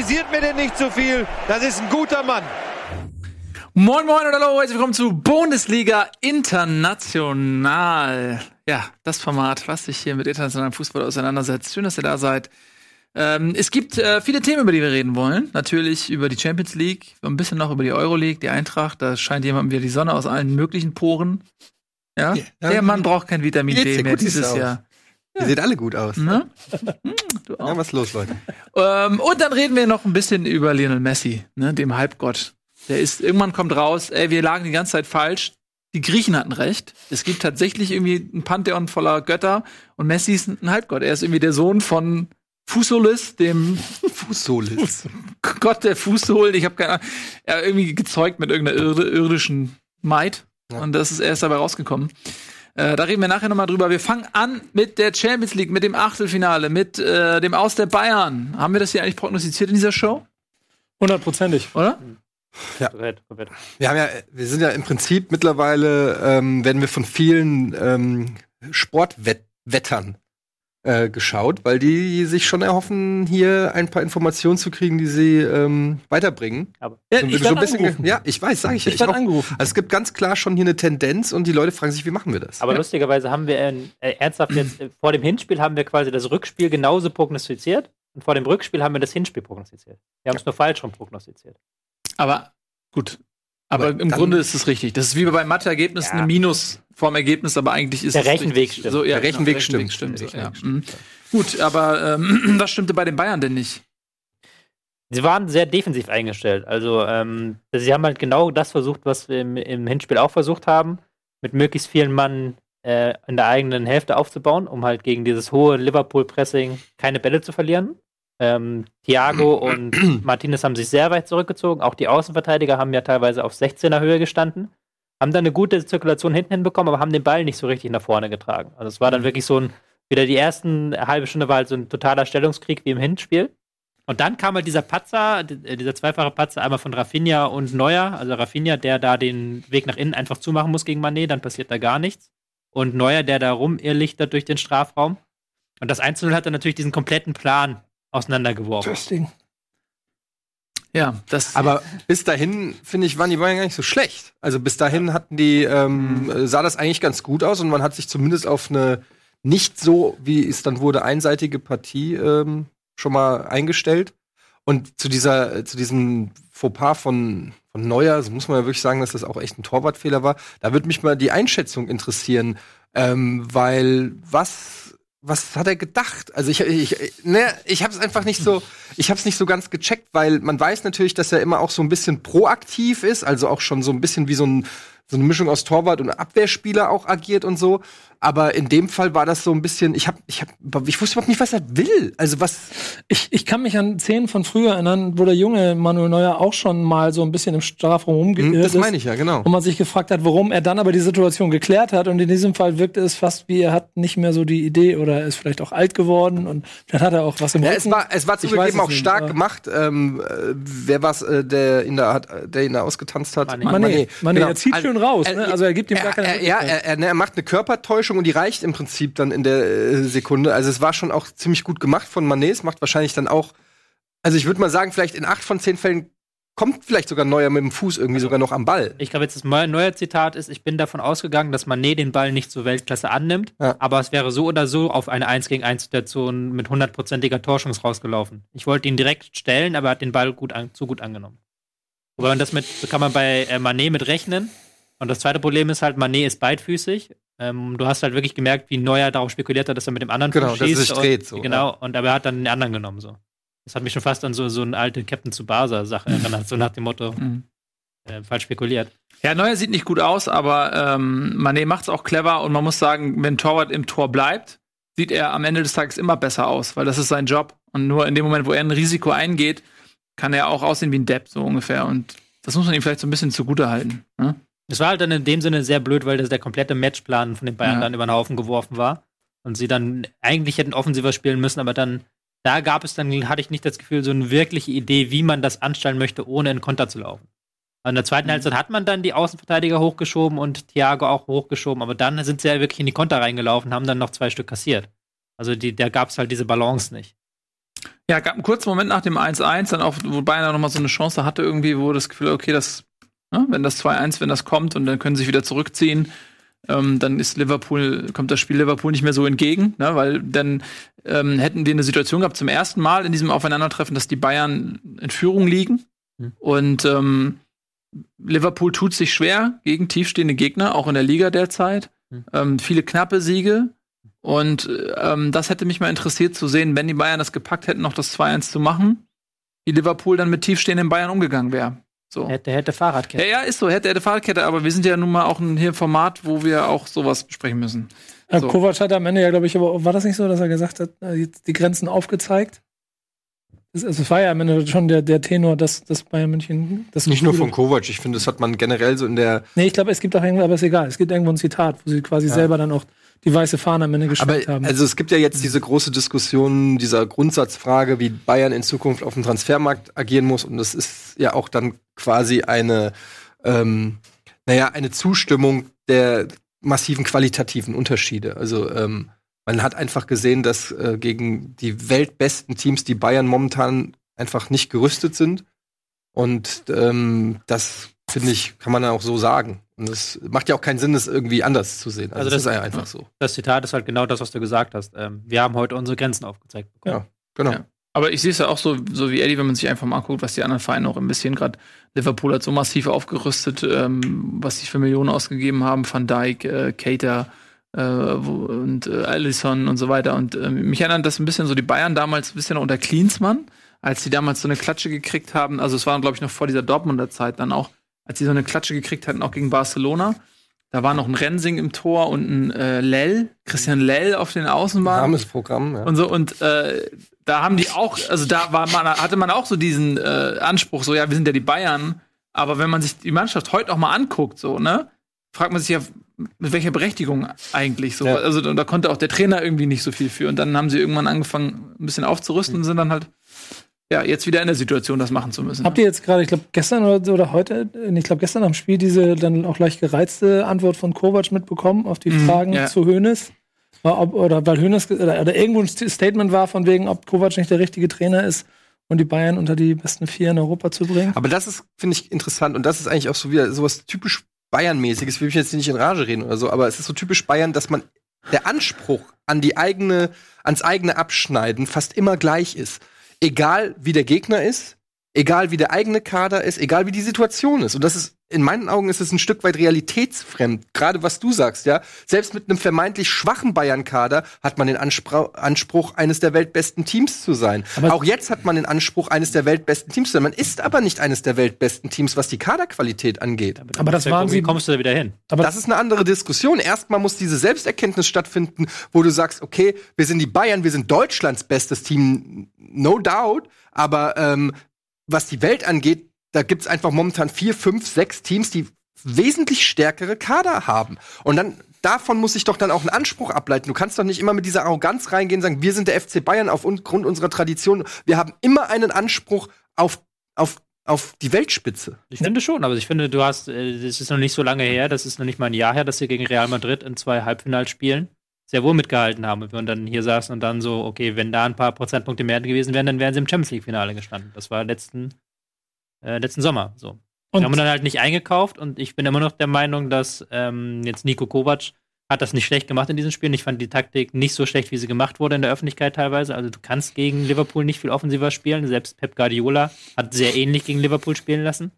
kritisiert mir denn nicht so viel. Das ist ein guter Mann. Moin Moin und hallo, herzlich willkommen zu Bundesliga International. Ja, das Format, was sich hier mit internationalem Fußball auseinandersetzt. Schön, dass ihr da seid. Ähm, es gibt äh, viele Themen, über die wir reden wollen. Natürlich über die Champions League, ein bisschen noch über die Euroleague, die Eintracht. Da scheint jemandem wieder die Sonne aus allen möglichen Poren. Ja, ja der Mann braucht kein Vitamin D mehr dieses Jahr. Ihr seht alle gut aus. Ne? du auch. Ja, was ist los, Leute? Ähm, und dann reden wir noch ein bisschen über Lionel Messi, ne, dem Halbgott. Der ist, irgendwann kommt raus, ey, wir lagen die ganze Zeit falsch. Die Griechen hatten recht. Es gibt tatsächlich irgendwie ein Pantheon voller Götter und Messi ist ein Halbgott. Er ist irgendwie der Sohn von Fusolis, dem Fusolis. Gott der Fußsohlen. Ich habe keine Ahnung. Er irgendwie gezeugt mit irgendeiner irdischen Maid. Ja. Und das ist erst dabei rausgekommen. Äh, da reden wir nachher nochmal drüber. Wir fangen an mit der Champions League, mit dem Achtelfinale, mit äh, dem Aus der Bayern. Haben wir das hier eigentlich prognostiziert in dieser Show? Hundertprozentig. Oder? Ja. Wir haben ja, wir sind ja im Prinzip mittlerweile, ähm, werden wir von vielen ähm, Sportwettern äh, geschaut, weil die sich schon erhoffen, hier ein paar Informationen zu kriegen, die sie ähm, weiterbringen. Aber ja, ich so ein bisschen, ja, ich weiß, sage ich ja. Ich, ich angerufen. Also es gibt ganz klar schon hier eine Tendenz und die Leute fragen sich, wie machen wir das? Aber ja. lustigerweise haben wir äh, ernsthaft jetzt äh, vor dem Hinspiel haben wir quasi das Rückspiel genauso prognostiziert und vor dem Rückspiel haben wir das Hinspiel prognostiziert. Wir haben es nur falsch rum prognostiziert. Aber gut, aber, aber im Grunde ist es richtig. Das ist wie bei Mathe-Ergebnissen ja. eine Minus vorm Ergebnis, aber eigentlich ist der Rechenweg stimmt. So, ja, der Rechenweg genau, stimmt. stimmt, so, ja. mhm. Gut, aber ähm, was stimmte bei den Bayern denn nicht? Sie waren sehr defensiv eingestellt. Also ähm, sie haben halt genau das versucht, was wir im, im Hinspiel auch versucht haben, mit möglichst vielen Mann äh, in der eigenen Hälfte aufzubauen, um halt gegen dieses hohe Liverpool-Pressing keine Bälle zu verlieren. Ähm, Thiago und Martinez haben sich sehr weit zurückgezogen. Auch die Außenverteidiger haben ja teilweise auf 16er Höhe gestanden. Haben dann eine gute Zirkulation hinten hinbekommen, aber haben den Ball nicht so richtig nach vorne getragen. Also es war dann mhm. wirklich so ein, wieder die ersten halbe Stunde war halt so ein totaler Stellungskrieg wie im Hinspiel. Und dann kam halt dieser Patzer, äh, dieser zweifache Patzer, einmal von Rafinha und Neuer. Also Rafinha, der da den Weg nach innen einfach zumachen muss gegen Manet, dann passiert da gar nichts. Und Neuer, der da rumirrlichtert durch den Strafraum. Und das 1 hat dann natürlich diesen kompletten Plan auseinandergeworfen. Interesting. Ja, das. Aber bis dahin, finde ich, waren die Bayern gar nicht so schlecht. Also bis dahin hatten die, ähm, mhm. sah das eigentlich ganz gut aus und man hat sich zumindest auf eine nicht so, wie es dann wurde, einseitige Partie ähm, schon mal eingestellt. Und zu dieser, zu diesem Fauxpas von, von Neuer, so muss man ja wirklich sagen, dass das auch echt ein Torwartfehler war. Da würde mich mal die Einschätzung interessieren, ähm, weil was was hat er gedacht? Also ich, ich, ne, ich habe es einfach nicht so, ich habe es nicht so ganz gecheckt, weil man weiß natürlich, dass er immer auch so ein bisschen proaktiv ist, also auch schon so ein bisschen wie so, ein, so eine Mischung aus Torwart und Abwehrspieler auch agiert und so. Aber in dem Fall war das so ein bisschen, ich hab, ich hab, ich wusste überhaupt nicht, was er will. Also was. Ich, ich kann mich an Szenen von früher erinnern, wo der junge Manuel Neuer auch schon mal so ein bisschen im Strafraum rumgeirrt hm, Das meine ich ja, genau. Und man sich gefragt hat, warum er dann aber die Situation geklärt hat. Und in diesem Fall wirkte es fast wie, er hat nicht mehr so die Idee oder ist vielleicht auch alt geworden und dann hat er auch was im ja, Es war, es war zugegeben auch stark nicht, gemacht. Ähm, äh, wer war äh, der ihn da hat, der ihn da ausgetanzt hat? Mané. Mané. Mané. Genau. Er zieht schön raus, ne? Also er gibt ihm gar keine er, Ja, er, er, er macht eine Körpertäuschung und die reicht im Prinzip dann in der äh, Sekunde. Also es war schon auch ziemlich gut gemacht von Manet. Es macht wahrscheinlich dann auch, also ich würde mal sagen, vielleicht in acht von zehn Fällen kommt vielleicht sogar Neuer mit dem Fuß irgendwie sogar noch am Ball. Ich glaube, jetzt das neue Zitat ist, ich bin davon ausgegangen, dass Manet den Ball nicht zur Weltklasse annimmt, ja. aber es wäre so oder so auf eine 1 gegen 1 Situation mit hundertprozentiger Torschance rausgelaufen. Ich wollte ihn direkt stellen, aber er hat den Ball gut an, zu gut angenommen. Wobei man das mit, kann man bei äh, Manet mit rechnen. Und das zweite Problem ist halt, Manet ist beidfüßig ähm, du hast halt wirklich gemerkt, wie Neuer darauf spekuliert hat, dass er mit dem anderen genau, schießt. Dass es sich dreht, so. Genau, ja. und aber er hat dann den anderen genommen, so. Das hat mich schon fast an so, so eine alte Captain Tsubasa-Sache erinnert, so nach dem Motto, mhm. äh, falsch spekuliert. Ja, Neuer sieht nicht gut aus, aber ähm, Mané macht es auch clever und man muss sagen, wenn Torwart im Tor bleibt, sieht er am Ende des Tages immer besser aus, weil das ist sein Job. Und nur in dem Moment, wo er ein Risiko eingeht, kann er auch aussehen wie ein Depp, so ungefähr. Und das muss man ihm vielleicht so ein bisschen zugute halten. Ne? Es war halt dann in dem Sinne sehr blöd, weil das der komplette Matchplan von den Bayern ja. dann über den Haufen geworfen war. Und sie dann eigentlich hätten offensiver spielen müssen, aber dann, da gab es dann, hatte ich nicht das Gefühl, so eine wirkliche Idee, wie man das anstellen möchte, ohne in Konter zu laufen. in der zweiten mhm. Halbzeit hat man dann die Außenverteidiger hochgeschoben und Thiago auch hochgeschoben, aber dann sind sie ja wirklich in die Konter reingelaufen, haben dann noch zwei Stück kassiert. Also die, da gab es halt diese Balance nicht. Ja, gab einen kurzen Moment nach dem 1-1, dann auch, wo Bayern noch mal so eine Chance hatte, irgendwie, wo das Gefühl, okay, das, ne, wenn das 2-1, wenn das kommt und dann können sie sich wieder zurückziehen, ähm, dann ist Liverpool, kommt das Spiel Liverpool nicht mehr so entgegen, ne, weil dann ähm, hätten wir eine Situation gehabt zum ersten Mal in diesem Aufeinandertreffen, dass die Bayern in Führung liegen mhm. und ähm, Liverpool tut sich schwer gegen tiefstehende Gegner, auch in der Liga derzeit. Mhm. Viele knappe Siege. Und ähm, das hätte mich mal interessiert zu sehen, wenn die Bayern das gepackt hätten, noch das 2-1 zu machen, wie Liverpool dann mit tiefstehenden Bayern umgegangen wäre. So. Hätte, hätte Fahrradkette. Ja, ja, ist so, hätte, hätte Fahrradkette, aber wir sind ja nun mal auch ein hier Format, wo wir auch sowas besprechen müssen. So. Kovac hat am Ende ja, glaube ich, aber war das nicht so, dass er gesagt hat, äh, die Grenzen aufgezeigt? Es, es war ja am Ende schon der, der Tenor, dass, dass Bayern München das Nicht nur von Kovac, ich finde, das hat man generell so in der. Nee, ich glaube, es gibt auch irgendwo, aber ist egal. Es gibt irgendwo ein Zitat, wo sie quasi ja. selber dann auch die weiße Fahne am Ende geschickt haben. Also es gibt ja jetzt diese große Diskussion dieser Grundsatzfrage, wie Bayern in Zukunft auf dem Transfermarkt agieren muss. Und das ist ja auch dann quasi eine, ähm, naja, eine Zustimmung der massiven qualitativen Unterschiede. Also ähm, man hat einfach gesehen, dass äh, gegen die weltbesten Teams die Bayern momentan einfach nicht gerüstet sind. Und ähm, das finde ich, kann man auch so sagen. Und es macht ja auch keinen Sinn, das irgendwie anders zu sehen. Also, also das, das, ist ja einfach so. Das Zitat ist halt genau das, was du gesagt hast. Ähm, wir haben heute unsere Grenzen aufgezeigt bekommen. Ja, genau. Ja. Aber ich sehe es ja auch so, so wie Eddie, wenn man sich einfach mal anguckt, was die anderen Vereine auch ein bisschen gerade. Liverpool hat so massiv aufgerüstet, ähm, was sie für Millionen ausgegeben haben. Van Dijk, äh, Cater, äh, und äh, Allison und so weiter. Und äh, mich erinnert das ein bisschen so die Bayern damals ein bisschen unter Klinsmann, als die damals so eine Klatsche gekriegt haben. Also es war, glaube ich, noch vor dieser Dortmunder Zeit dann auch, als sie so eine Klatsche gekriegt hatten, auch gegen Barcelona. Da war noch ein Rensing im Tor und ein äh, Lell, Christian Lell auf den Außenbahnen. Armes Programm, ja. Und so, und äh, da haben die auch, also da war man, hatte man auch so diesen äh, Anspruch, so, ja, wir sind ja die Bayern, aber wenn man sich die Mannschaft heute auch mal anguckt, so, ne, fragt man sich ja, mit welcher Berechtigung eigentlich so. Ja. Also da konnte auch der Trainer irgendwie nicht so viel für. Und dann haben sie irgendwann angefangen, ein bisschen aufzurüsten mhm. und sind dann halt ja, jetzt wieder in der Situation, das machen zu müssen. Habt ihr jetzt gerade, ich glaube, gestern oder, oder heute, ich glaube, gestern am Spiel diese dann auch leicht gereizte Antwort von Kovac mitbekommen auf die mhm, Fragen ja. zu Hoeneß? Ob, oder weil Hoeneß oder, oder, irgendwo ein Statement war von wegen, ob Kovac nicht der richtige Trainer ist, um die Bayern unter die besten vier in Europa zu bringen. Aber das ist, finde ich, interessant und das ist eigentlich auch so wieder sowas typisch Bayern-mäßiges, will ich jetzt nicht in Rage reden oder so, aber es ist so typisch Bayern, dass man der Anspruch an die eigene, ans eigene Abschneiden fast immer gleich ist. Egal wie der Gegner ist, egal wie der eigene Kader ist, egal wie die Situation ist. Und das ist in meinen Augen ist es ein Stück weit realitätsfremd. Gerade was du sagst, ja. Selbst mit einem vermeintlich schwachen Bayern-Kader hat man den Anspruch, Anspruch, eines der weltbesten Teams zu sein. Aber auch jetzt hat man den Anspruch, eines der weltbesten Teams zu sein. Man ist aber nicht eines der weltbesten Teams, was die Kaderqualität angeht. Aber, aber das waren sie. Wie kommst du da wieder hin? Aber das ist eine andere Diskussion. Erstmal muss diese Selbsterkenntnis stattfinden, wo du sagst, okay, wir sind die Bayern, wir sind Deutschlands bestes Team, no doubt. Aber ähm, was die Welt angeht, da gibt's einfach momentan vier, fünf, sechs Teams, die wesentlich stärkere Kader haben. Und dann davon muss ich doch dann auch einen Anspruch ableiten. Du kannst doch nicht immer mit dieser Arroganz reingehen und sagen, wir sind der FC Bayern aufgrund unserer Tradition. Wir haben immer einen Anspruch auf, auf, auf die Weltspitze. Ich finde schon, aber ich finde, du hast, äh, das ist noch nicht so lange her, das ist noch nicht mal ein Jahr her, dass wir gegen Real Madrid in zwei Halbfinalspielen sehr wohl mitgehalten haben. Und wir dann hier saßen und dann so, okay, wenn da ein paar Prozentpunkte mehr gewesen wären, dann wären sie im Champions League-Finale gestanden. Das war letzten äh, letzten Sommer. So. Und wir haben dann halt nicht eingekauft und ich bin immer noch der Meinung, dass ähm, jetzt Nico Kovac hat das nicht schlecht gemacht in diesem Spiel. Ich fand die Taktik nicht so schlecht, wie sie gemacht wurde in der Öffentlichkeit teilweise. Also du kannst gegen Liverpool nicht viel offensiver spielen. Selbst Pep Guardiola hat sehr ähnlich gegen Liverpool spielen lassen.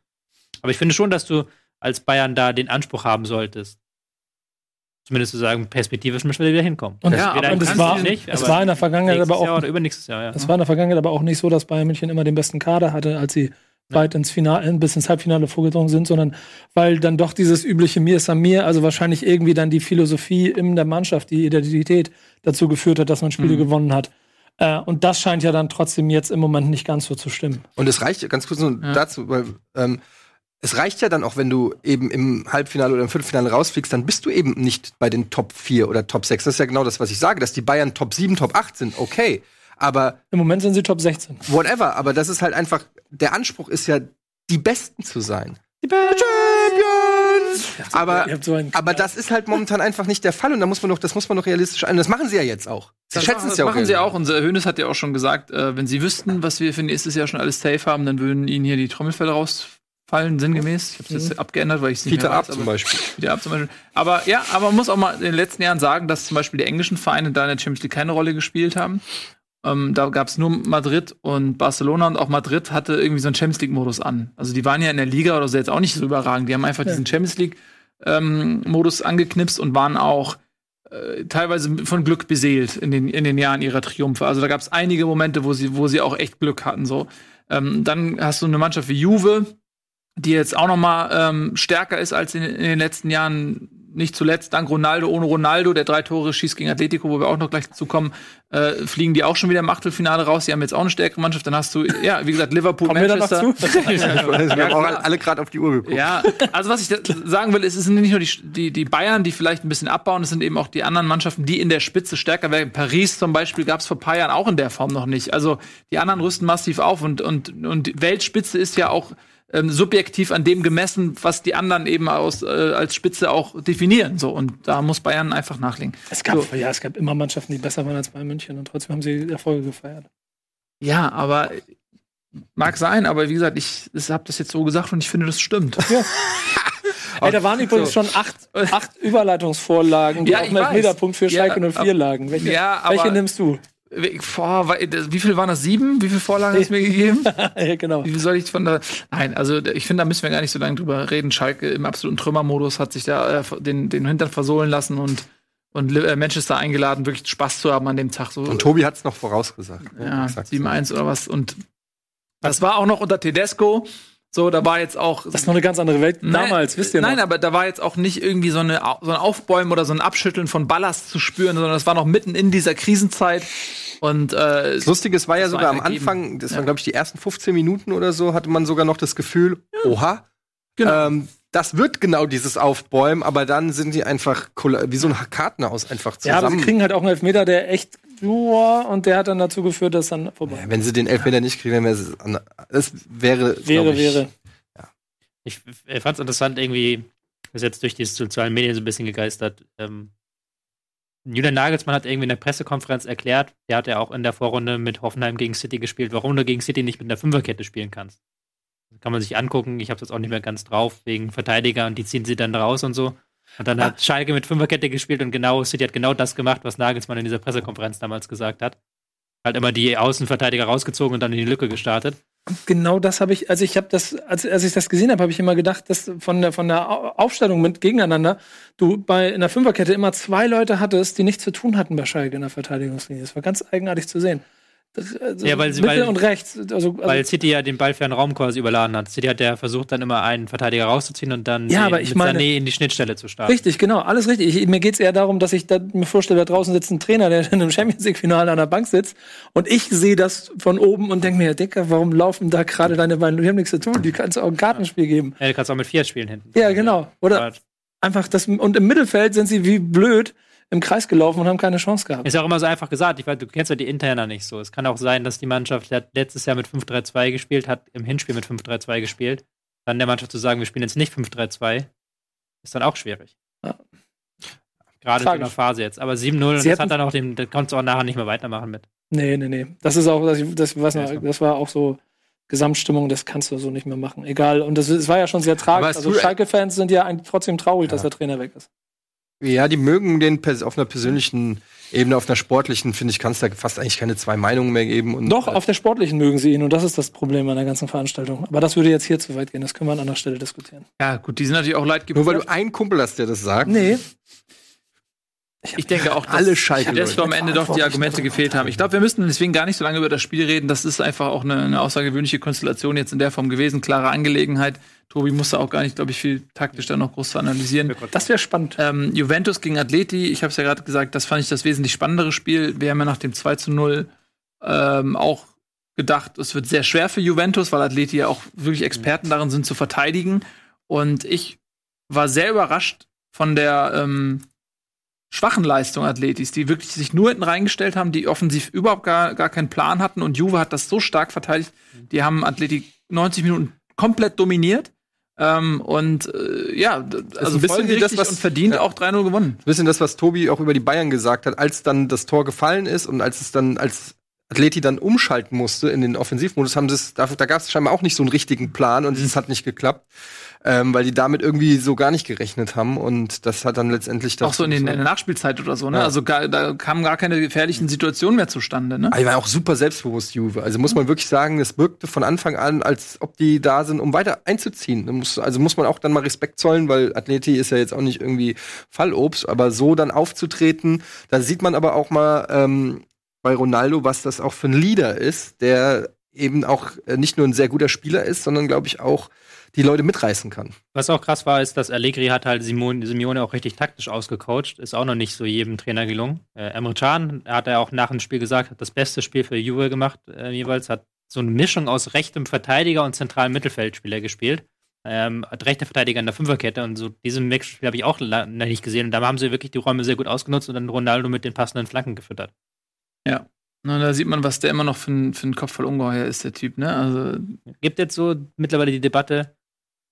Aber ich finde schon, dass du als Bayern da den Anspruch haben solltest, zumindest zu sagen, perspektivisch müssen wir wieder hinkommen. Und, ja, aber das war, nicht, es war in der Vergangenheit aber auch. Jahr oder übernächstes Jahr, ja. Es war in der Vergangenheit aber auch nicht so, dass Bayern München immer den besten Kader hatte, als sie weit ins Finale, bis ins Halbfinale vorgedrungen sind, sondern weil dann doch dieses übliche Mir ist am Mir, also wahrscheinlich irgendwie dann die Philosophie in der Mannschaft, die Identität dazu geführt hat, dass man Spiele mhm. gewonnen hat. Äh, und das scheint ja dann trotzdem jetzt im Moment nicht ganz so zu stimmen. Und es reicht ganz kurz nur ja. dazu, weil ähm, es reicht ja dann auch, wenn du eben im Halbfinale oder im Viertelfinale rausfliegst, dann bist du eben nicht bei den Top 4 oder Top 6. Das ist ja genau das, was ich sage, dass die Bayern Top 7, Top 8 sind, okay. Aber im Moment sind sie Top 16. Whatever, aber das ist halt einfach, der Anspruch ist ja, die Besten zu sein. Die Besten. Champions! Aber, so aber das ist halt momentan einfach nicht der Fall und da muss man doch, das muss man doch realistisch ein. Das machen sie ja jetzt auch. Sie Das schätzen es das ja auch. machen sie auch. Unser Hönes hat ja auch schon gesagt, äh, wenn sie wüssten, was wir für nächstes Jahr schon alles safe haben, dann würden ihnen hier die Trommelfälle rausfallen, sinngemäß. Ich habe es jetzt abgeändert, weil ich es nicht Peter mehr Ab weiß, zum aber- Beispiel. Wieder ab zum Beispiel. Aber ja, aber man muss auch mal in den letzten Jahren sagen, dass zum Beispiel die englischen Vereine da in der Champions League keine Rolle gespielt haben. Ähm, da gab es nur Madrid und Barcelona und auch Madrid hatte irgendwie so einen Champions League-Modus an. Also die waren ja in der Liga oder so jetzt auch nicht so überragend. Die haben einfach diesen Champions League-Modus angeknipst und waren auch äh, teilweise von Glück beseelt in den, in den Jahren ihrer Triumphe. Also da gab es einige Momente, wo sie, wo sie auch echt Glück hatten. So. Ähm, dann hast du eine Mannschaft wie Juve, die jetzt auch noch mal ähm, stärker ist als in, in den letzten Jahren. Nicht zuletzt dank Ronaldo. Ohne Ronaldo, der drei Tore schießt gegen Atletico, wo wir auch noch gleich dazu kommen, äh, fliegen die auch schon wieder im Achtelfinale raus. Die haben jetzt auch eine stärkere Mannschaft. Dann hast du, ja, wie gesagt, Liverpool, Kommen wir noch Manchester. zu? Wir haben auch alle gerade auf die Uhr geguckt. Ja, also was ich da sagen will, ist, es sind nicht nur die, die, die Bayern, die vielleicht ein bisschen abbauen, es sind eben auch die anderen Mannschaften, die in der Spitze stärker werden. Paris zum Beispiel gab es vor ein paar Jahren auch in der Form noch nicht. Also die anderen rüsten massiv auf und, und, und die Weltspitze ist ja auch ähm, subjektiv an dem gemessen, was die anderen eben aus, äh, als Spitze auch definieren. So, und da muss Bayern einfach nachlegen. Es gab, ja, es gab immer Mannschaften, die besser waren als Bayern München und trotzdem haben sie Erfolge gefeiert. Ja, aber mag sein, aber wie gesagt, ich, ich habe das jetzt so gesagt und ich finde, das stimmt. Ey, da waren übrigens schon acht, acht Überleitungsvorlagen, die Ja, auf weiß. Elfmeterpunkt für Ja, Schalke 04 lagen. Welche, Ja, aber- welche nimmst du? Boah, wie viel waren das? Sieben? Wie viele Vorlagen hast du mir gegeben? ja, genau. Wie viel soll ich von da. Nein, also ich finde, da müssen wir gar nicht so lange drüber reden. Schalke im absoluten Trümmermodus hat sich da äh, den, den Hintern versohlen lassen und, und äh, Manchester eingeladen, wirklich Spaß zu haben an dem Tag. So, Und Tobi hat es noch vorausgesagt. ne? ja, Exakt. 7-1 oder was. Und das war auch noch unter Tedesco. So, da war jetzt auch. Das ist noch eine ganz andere Welt damals, wisst ihr noch? Nein, aber da war jetzt auch nicht irgendwie so, eine, so ein Aufbäumen oder so ein Abschütteln von Ballast zu spüren, sondern das war noch mitten in dieser Krisenzeit. Und äh, Das Lustige, es war ja Das war sogar am. Anfang, das Ja. waren, glaube ich, die ersten 15 Minuten oder so, hatte man sogar noch das Gefühl, oha, Genau. ähm, das wird genau dieses Aufbäumen, aber dann sind die einfach wie so ein Kartenhaus einfach ja, aber zusammen. sie kriegen halt auch einen Elfmeter, der echt Joa, und der hat dann dazu geführt, dass dann vorbei Ja, wenn sie den Elfmeter nicht kriegen, dann wäre es an- es wäre, wäre, ich, wäre. Ich fand es interessant, irgendwie, ist jetzt durch die sozialen Medien so ein bisschen gegeistert. Ähm, Julian Nagelsmann hat irgendwie in der Pressekonferenz erklärt, der hat ja auch in der Vorrunde mit Hoffenheim gegen City gespielt, warum du gegen City nicht mit einer Fünferkette spielen kannst. Das kann man sich angucken, ich habe das auch nicht mehr ganz drauf, wegen Verteidiger und die ziehen sie dann raus und so. Und dann hat Schalke mit Fünferkette gespielt und genau, City hat genau das gemacht, was Nagelsmann in dieser Pressekonferenz damals gesagt hat. Halt immer die Außenverteidiger rausgezogen und dann in die Lücke gestartet. Genau das habe ich, also ich habe das, als, als ich das gesehen habe, habe ich immer gedacht, dass von der von der Au- Aufstellung mit gegeneinander du bei in der Fünferkette immer zwei Leute hattest, die nichts zu tun hatten bei Schalke in der Verteidigungslinie. Das war ganz eigenartig zu sehen. Das, also Ja, weil sie- Mitte weil- und rechts, also, also Weil City ja den ballfernen Raum quasi überladen hat. City hat ja versucht, dann immer einen Verteidiger rauszuziehen und dann Ja, den mit meine- Sané in die Schnittstelle zu starten. Richtig, genau, alles richtig. Ich, mir geht's eher darum, dass ich da, mir vorstelle, da draußen sitzt ein Trainer, der in einem Champions League-Finale an der Bank sitzt und ich sehe das von oben und denke mir, Dicker, warum laufen da gerade deine beiden? Die haben nichts zu tun, die kannst du auch ein Kartenspiel geben. Ja, du kannst auch mit vier spielen hinten. Ja, genau. Oder einfach das, und im Mittelfeld sind sie wie blöd im Kreis gelaufen und haben keine Chance gehabt. Ist ja auch immer so einfach gesagt. Ich weiß, du kennst ja die Interna nicht so. Es kann auch sein, dass die Mannschaft die hat letztes Jahr mit 5-3-2 gespielt, hat im Hinspiel mit 5-3-2 gespielt. Dann der Mannschaft zu sagen, wir spielen jetzt nicht 5-3-2, ist dann auch schwierig. Ja. Gerade in Tragisch. einer Phase jetzt. Aber 7-0, Sie das hat dann auch den, da konntest du auch nachher nicht mehr weitermachen mit. Nee, nee, nee. Das ist auch, das, das, Ja, noch- das war auch so Gesamtstimmung, das kannst du so nicht mehr machen. Egal. Und das, es war ja schon sehr tragisch. Also Schalke-Fans sind ja trotzdem traurig, dass Ja. der Trainer weg ist. Ja, die mögen den pers- auf einer persönlichen Ebene, auf einer sportlichen, finde ich, kann es da fast eigentlich keine zwei Meinungen mehr geben. Und, Doch, äh, auf der sportlichen mögen sie ihn und das ist das Problem an der ganzen Veranstaltung. Aber das würde jetzt hier zu weit gehen, das können wir an anderer Stelle diskutieren. ja, gut, die sind natürlich auch leid Nur weil du einen Kumpel hast, der das sagt. Nee. Ich denke auch, dass Alle Schalke, dass Leute. am Ende doch die Argumente gefehlt haben. Ich glaube, wir müssen deswegen gar nicht so lange über das Spiel reden. Das ist einfach auch eine, eine außergewöhnliche Konstellation jetzt in der Form gewesen. Klare Angelegenheit. Tobi musste auch gar nicht, glaube ich, viel taktisch da noch groß zu analysieren. Das wäre spannend. Ähm, Juventus gegen Atleti, ich habe es ja gerade gesagt, das fand ich das wesentlich spannendere Spiel. Wir haben ja nach dem 2 zu 0 ähm, auch gedacht, es wird sehr schwer für Juventus, weil Atleti ja auch wirklich Experten darin sind zu verteidigen. Und ich war sehr überrascht von der ähm, schwachen Leistung Atletis, die wirklich sich nur hinten reingestellt haben, die offensiv überhaupt gar, gar keinen Plan hatten. Und Juve hat das so stark verteidigt. Die haben Atleti 90 Minuten komplett dominiert. Ähm, und äh, ja, also ein bisschen wie das, was- verdient ja. auch 3-0 gewonnen. Ein bisschen das, was Tobi auch über die Bayern gesagt hat, als dann das Tor gefallen ist und als es dann, als Atleti dann umschalten musste in den Offensivmodus, haben sie es, da, da gab es scheinbar auch nicht so einen richtigen Plan und es hat nicht geklappt, ähm, weil die damit irgendwie so gar nicht gerechnet haben und das hat dann letztendlich Auch so in, den, in der Nachspielzeit oder so, ne? Ja. Also gar, da kamen gar keine gefährlichen Situationen mehr zustande, ne? Aber die war auch super selbstbewusst, Juve. Also muss man wirklich sagen, es wirkte von Anfang an, als ob die da sind, um weiter einzuziehen. Also muss man auch dann mal Respekt zollen, weil Atleti ist ja jetzt auch nicht irgendwie Fallobst, aber so dann aufzutreten, da sieht man aber auch mal ähm, bei Ronaldo, was das auch für ein Leader ist, der eben auch äh, nicht nur ein sehr guter Spieler ist, sondern glaube ich auch die Leute mitreißen kann. Was auch krass war, ist, dass Allegri hat halt Simone, Simeone auch richtig taktisch ausgecoacht. Ist auch noch nicht so jedem Trainer gelungen. Äh, Emre Can hat er auch nach dem Spiel gesagt, hat das beste Spiel für Juve gemacht äh, jeweils. Hat so eine Mischung aus rechtem Verteidiger und zentralen Mittelfeldspieler gespielt. Ähm, hat rechter Verteidiger in der Fünferkette und so diesen Mixspiel habe ich auch noch nicht gesehen. Und da haben sie wirklich die Räume sehr gut ausgenutzt und dann Ronaldo mit den passenden Flanken gefüttert. Ja. Na, da sieht man, was der immer noch für ein, für ein Kopf voll Ungeheuer ist, der Typ, ne? Also, Gibt jetzt so mittlerweile die Debatte,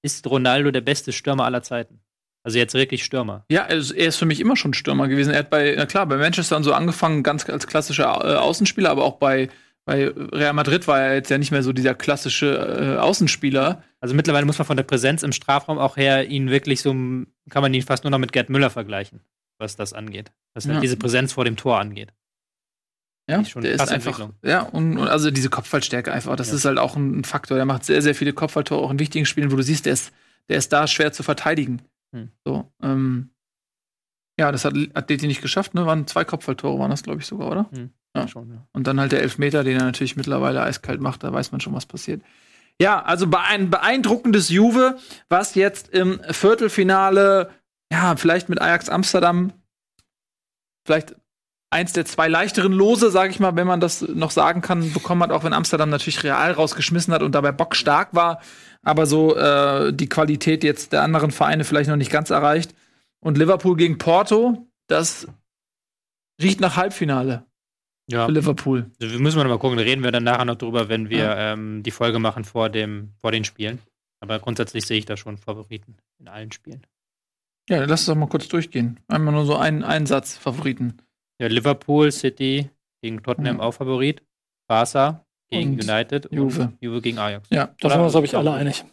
ist Ronaldo der beste Stürmer aller Zeiten? Also jetzt wirklich Stürmer. ja, er ist, er ist für mich immer schon Stürmer gewesen. Er hat bei, na klar, bei Manchester und so angefangen, ganz als klassischer äh, Außenspieler, aber auch bei, bei Real Madrid war er jetzt ja nicht mehr so dieser klassische äh, Außenspieler. Also mittlerweile muss man von der Präsenz im Strafraum auch her ihn wirklich so, kann man ihn fast nur noch mit Gerd Müller vergleichen, was das angeht. Was halt Ja. diese Präsenz vor dem Tor angeht. Ja, Ist der ist einfach, ja, und, und also diese Kopfballstärke einfach, das Ja. ist halt auch ein, Faktor. Der macht sehr, sehr viele Kopfballtore, auch in wichtigen Spielen, wo du siehst, der ist, der ist da schwer zu verteidigen. Hm. So, ähm, ja, das hat Atleti nicht geschafft, ne? Waren zwei Kopfballtore, waren das, glaube ich, sogar, oder? Ja. Schon, ja. Und dann halt der Elfmeter, den er natürlich mittlerweile eiskalt macht, da weiß man schon, was passiert. Ja, also ein beeindruckendes Juve, was jetzt im Viertelfinale, ja, vielleicht mit Ajax Amsterdam, vielleicht eins der zwei leichteren Lose, sage ich mal, wenn man das noch sagen kann, bekommen hat, auch wenn Amsterdam natürlich Real rausgeschmissen hat und dabei bockstark war, aber so äh, die Qualität jetzt der anderen Vereine vielleicht noch nicht ganz erreicht. Und Liverpool gegen Porto, das riecht nach Halbfinale ja. für Liverpool. Also wir müssen mal gucken, da reden wir dann nachher noch drüber, wenn wir Ja. ähm, die Folge machen vor, dem, vor den Spielen. Aber grundsätzlich sehe ich da schon Favoriten in allen Spielen. Ja, lass uns doch mal kurz durchgehen. Einmal nur so einen, einen Satz, Favoriten. Ja, Liverpool, City gegen Tottenham Ja. auch Favorit. Barca gegen Und United Juve. und Juve gegen Ajax. Ja, Da sind wir uns, glaube ich, alle einig.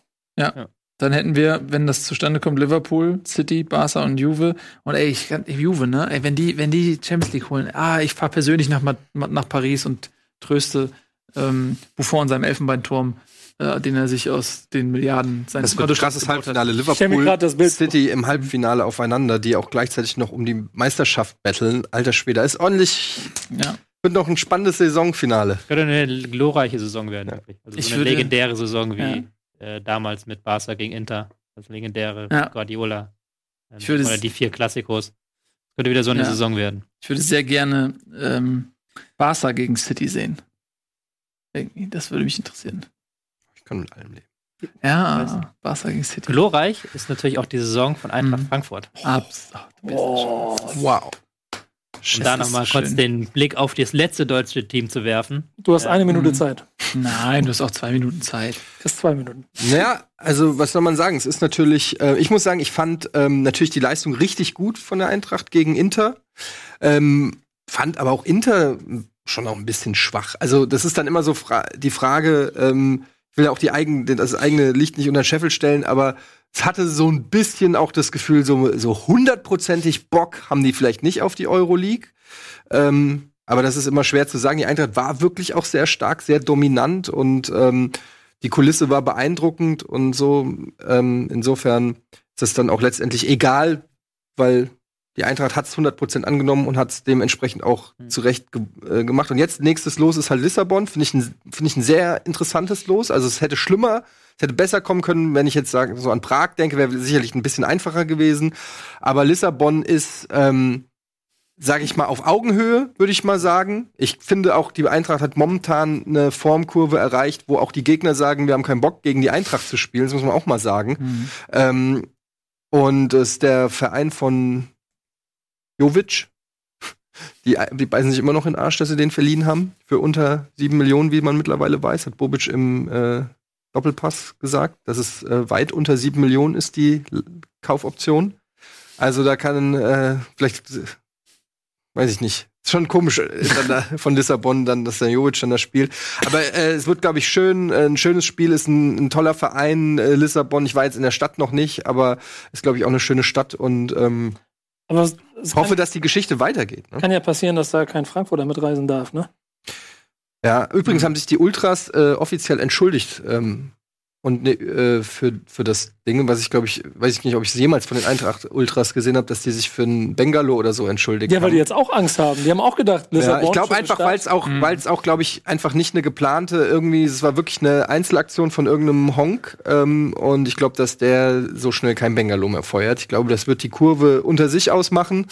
dann hätten wir, wenn das zustande kommt, Liverpool, City, Barca und Juve. Und ey, ich kann, Juve, ne? Ey, wenn die, wenn die Champions League holen, ah, ich fahr persönlich nach, nach Paris und tröste ähm, Buffon in seinem Elfenbeinturm, äh, den er sich aus den Milliarden seines Das wird ein krasses. Halbfinale. Liverpool, grad das Bild City im Halbfinale aufeinander, die auch gleichzeitig noch um die Meisterschaft betteln. Alter Schwede, ist ordentlich, Ja. wird noch ein spannendes Saisonfinale. Könnte eine glorreiche Saison werden, Ja. wirklich. Also Ich so eine würde- legendäre Saison wie äh, damals mit Barca gegen Inter. Das legendäre Ja. Guardiola. Ähm, Ich würde oder die vier Klassikos. Könnte wieder so eine Ja. Saison werden. Ich würde sehr gerne ähm, Barca gegen City sehen. Irgendwie, Das würde mich interessieren. Kann mit allem leben. Ja, Barca gegen City. Glorreich ist natürlich auch die Saison von Eintracht Mhm. Frankfurt. Abs ach, du bist Oh, Wow. Um da nochmal kurz schön. den Blick auf das letzte deutsche Team zu werfen. du hast eine Minute Mhm. Zeit. Nein, du hast auch zwei Minuten Zeit. Ist zwei Minuten. Naja, also was soll man sagen? Es ist natürlich, äh, ich muss sagen, ich fand ähm, natürlich die Leistung richtig gut von der Eintracht gegen Inter. Ähm, fand aber auch Inter schon auch ein bisschen schwach. Also das ist dann immer so fra die Frage, ähm, will ja auch die eigen, das eigene Licht nicht unter den Scheffel stellen, aber es hatte so ein bisschen auch das Gefühl, so so hundertprozentig Bock haben die vielleicht nicht auf die Euroleague. Ähm, aber das ist immer schwer zu sagen. Die Eintracht war wirklich auch sehr stark, sehr dominant und ähm, die Kulisse war beeindruckend und so. Ähm, insofern ist es dann auch letztendlich egal, weil die Eintracht hat es 100% angenommen und hat es dementsprechend auch Mhm. zurecht ge äh, gemacht. Und jetzt nächstes Los ist halt Lissabon. Finde ich, ein- finde ich ein sehr interessantes Los. Also es hätte schlimmer, es hätte besser kommen können, wenn ich jetzt sage, so an Prag denke, wäre sicherlich ein bisschen einfacher gewesen. Aber Lissabon ist, ähm, sage ich mal, auf Augenhöhe, würde ich mal sagen. Ich finde auch, die Eintracht hat momentan eine Formkurve erreicht, wo auch die Gegner sagen, wir haben keinen Bock, gegen die Eintracht zu spielen. Das muss man auch mal sagen. Ähm, und es ist der Verein von Jovic. Die, die beißen sich immer noch in den Arsch, dass sie den verliehen haben. Für unter sieben Millionen, wie man mittlerweile weiß, hat Bobic im, äh, Doppelpass gesagt, dass es äh, weit unter sieben Millionen ist, die Kaufoption. Also da kann äh, vielleicht, weiß ich nicht, ist schon komisch äh, da, von Lissabon dann, dass der Jovic dann das spielt. Aber äh, es wird, glaube ich, schön. Äh, ein schönes Spiel ist ein, ein toller Verein. Äh, Lissabon, ich war jetzt in der Stadt noch nicht, aber ist, glaube ich, auch eine schöne Stadt und ähm, aber es hoffe, dass die Geschichte weitergeht. Ne? Kann ja passieren, dass da kein Frankfurter mitreisen darf, ne? Ja, übrigens haben sich die Ultras äh, offiziell entschuldigt ähm, und ne, äh, für, für das Ding, was ich glaube ich, weiß ich nicht, ob ich es jemals von den Eintracht Ultras gesehen habe, dass die sich für ein Bengalo oder so entschuldigt Ja, weil haben. die jetzt auch Angst haben. Die haben auch gedacht, Lissabon. Ja, ich glaube einfach, weil es auch, mhm. weil es auch, glaube ich, einfach nicht eine geplante irgendwie, es war wirklich eine Einzelaktion von irgendeinem Honk ähm, und ich glaube, dass der so schnell kein Bengalo mehr feuert. Ich glaube, das wird die Kurve unter sich ausmachen.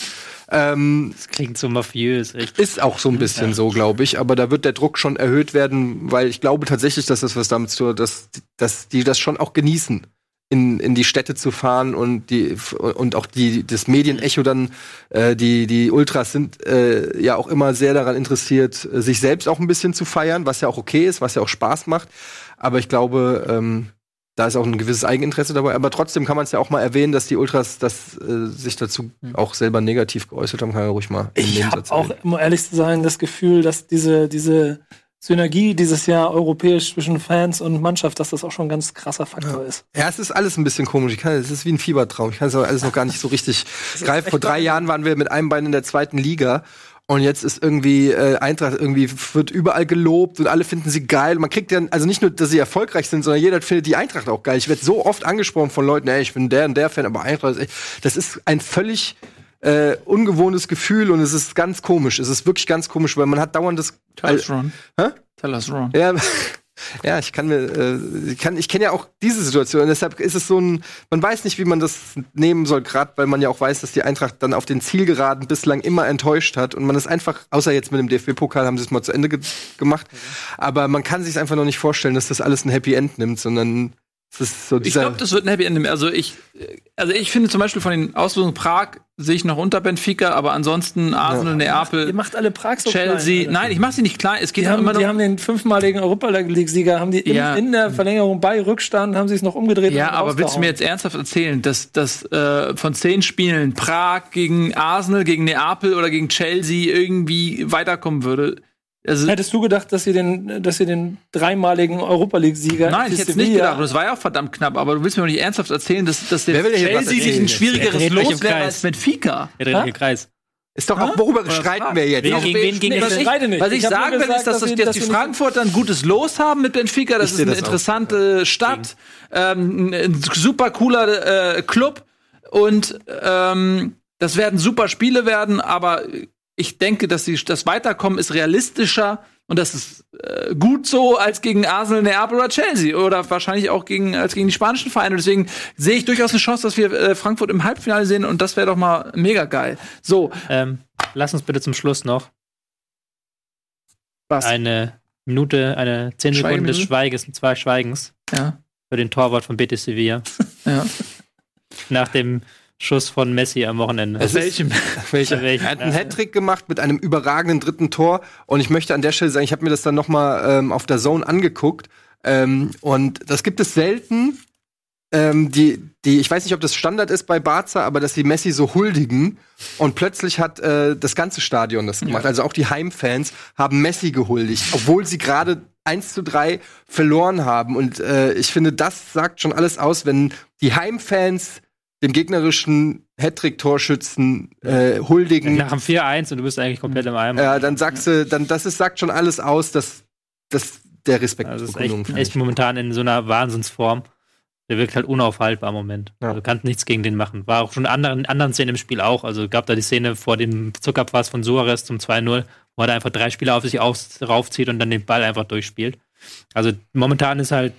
Ähm, das klingt so mafiös, echt. Ist auch so ein bisschen ja. so, glaube ich. Aber da wird der Druck schon erhöht werden, weil ich glaube tatsächlich, dass das was damit zu dass, dass die das schon auch genießen. In, in die Städte zu fahren und die und auch die das Medienecho dann äh, die die Ultras sind äh, ja auch immer sehr daran interessiert sich selbst auch ein bisschen zu feiern was ja auch okay ist was ja auch Spaß macht aber ich glaube ähm, da ist auch ein gewisses Eigeninteresse dabei, aber trotzdem kann man es ja auch mal erwähnen, dass die Ultras das, äh, sich dazu mhm. auch selber negativ geäußert haben, kann ja ruhig mal. Ich habe auch, um ehrlich zu sein, das Gefühl, dass diese, diese Synergie dieses Jahr europäisch zwischen Fans und Mannschaft, dass das auch schon ein ganz krasser Faktor ja. ist. Ja, es ist alles ein bisschen komisch. Ich kann, es ist wie ein Fiebertraum. Ich kann es aber alles noch gar nicht so richtig greifen. Vor drei Jahren waren wir mit einem Bein in der zweiten Liga und jetzt ist irgendwie äh, Eintracht irgendwie wird überall gelobt und alle finden sie geil. Man kriegt ja also nicht nur, dass sie erfolgreich sind, sondern jeder findet die Eintracht auch geil. Ich werde so oft angesprochen von Leuten, ey, ich bin der und der Fan, aber Eintracht ist echt, das ist ein völlig äh, ungewohntes Gefühl und es ist ganz komisch. Es ist wirklich ganz komisch, weil man hat dauernd das. Tell us, Ron. Hä? Tell us, Ron. Ja, ja, ich kann mir, äh, ich kann, ich kenne ja auch diese Situation. Und deshalb ist es so ein, man weiß nicht, wie man das nehmen soll, gerade weil man ja auch weiß, dass die Eintracht dann auf den Zielgeraden bislang immer enttäuscht hat und man ist einfach, außer jetzt mit dem DFB-Pokal haben sie es mal zu Ende ge gemacht, aber man kann sich einfach noch nicht vorstellen, dass das alles ein Happy End nimmt, sondern so ich glaube, das wird ein Happy End. Also ich, also ich finde zum Beispiel von den Auslösungen Prag sehe ich noch unter Benfica, aber ansonsten Arsenal, ja. Neapel, ihr macht alle Prag so Chelsea. Klein, Nein, ich mache sie nicht klein. Es geht die haben, immer die haben den fünfmaligen Europa League-Sieger, haben die in, ja. in, der Verlängerung bei Rückstand haben sie es noch umgedreht. Ja, aber willst du mir jetzt ernsthaft erzählen, dass, dass äh, von zehn Spielen Prag gegen Arsenal, gegen Neapel oder gegen Chelsea irgendwie weiterkommen würde? Also, Hättest du gedacht, dass sie den, dass sie den dreimaligen Europa League-Sieger Nein, ich hätte es nicht gedacht. Und es war ja auch verdammt knapp. Aber du willst mir doch nicht ernsthaft erzählen, dass, dass der Chelsea sich ein schwierigeres Los wäre als Benfica. Der dreht Kreis. Ist doch auch, worüber streiten wir jetzt? Gegen, gegen wen ging was ich, was ich, ich sagen will, ist, dass, dass, dass, dass die Frankfurter ein gutes Los haben mit Benfica. Das ist eine das interessante auch. Stadt. Ähm, ein super cooler äh, Club. Und ähm, das werden super Spiele werden, aber ich denke, dass die, das Weiterkommen ist realistischer und das ist äh, gut so als gegen Arsenal, Neapel oder Chelsea oder wahrscheinlich auch gegen als gegen die spanischen Vereine. Deswegen sehe ich durchaus eine Chance, dass wir äh, Frankfurt im Halbfinale sehen und das wäre doch mal mega geil. So, ähm, lass uns bitte zum Schluss noch was? eine Minute, eine zehn Sekunden des Schweigens, zwei Schweigens ja. für den Torwart von Betis Sevilla. ja. Nach dem Schuss von Messi am Wochenende. Es welchem? Welcher? Er hat einen Hattrick gemacht mit einem überragenden dritten Tor. Und ich möchte an der Stelle sagen, ich habe mir das dann noch mal ähm, auf der Zone angeguckt. Ähm, und das gibt es selten. Ähm, die, die, ich weiß nicht, ob das Standard ist bei Barca, aber dass die Messi so huldigen und plötzlich hat äh, das ganze Stadion das gemacht. Ja. Also auch die Heimfans haben Messi gehuldigt, obwohl sie gerade 1 zu 3 verloren haben. Und äh, ich finde, das sagt schon alles aus, wenn die Heimfans dem gegnerischen Hattrick-Torschützen äh, huldigen. Nach dem 4-1 und du bist eigentlich komplett im Eimer. Ja, dann sagst du, dann das ist, sagt schon alles aus, dass, dass der Respekt also ist echt, echt momentan in so einer Wahnsinnsform. Der wirkt halt unaufhaltbar im Moment. Ja. Also kannst nichts gegen den machen. War auch schon in anderen, anderen Szenen im Spiel auch. Also gab da die Szene vor dem Zuckerpass von Suarez zum 2-0, wo er einfach drei Spieler auf sich aus, raufzieht und dann den Ball einfach durchspielt. Also momentan ist halt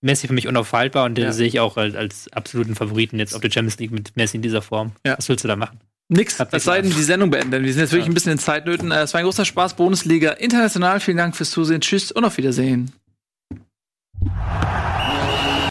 Messi für mich unaufhaltbar und den ja. sehe ich auch als, als, absoluten Favoriten jetzt auf der Champions League mit Messi in dieser Form. Ja. Was willst du da machen? Nix, es sei denn, die Sendung beenden. Wir sind jetzt wirklich ein bisschen in Zeitnöten. Äh, es war ein großer Spaß. Bundesliga international. Vielen Dank fürs Zusehen. Tschüss und auf Wiedersehen.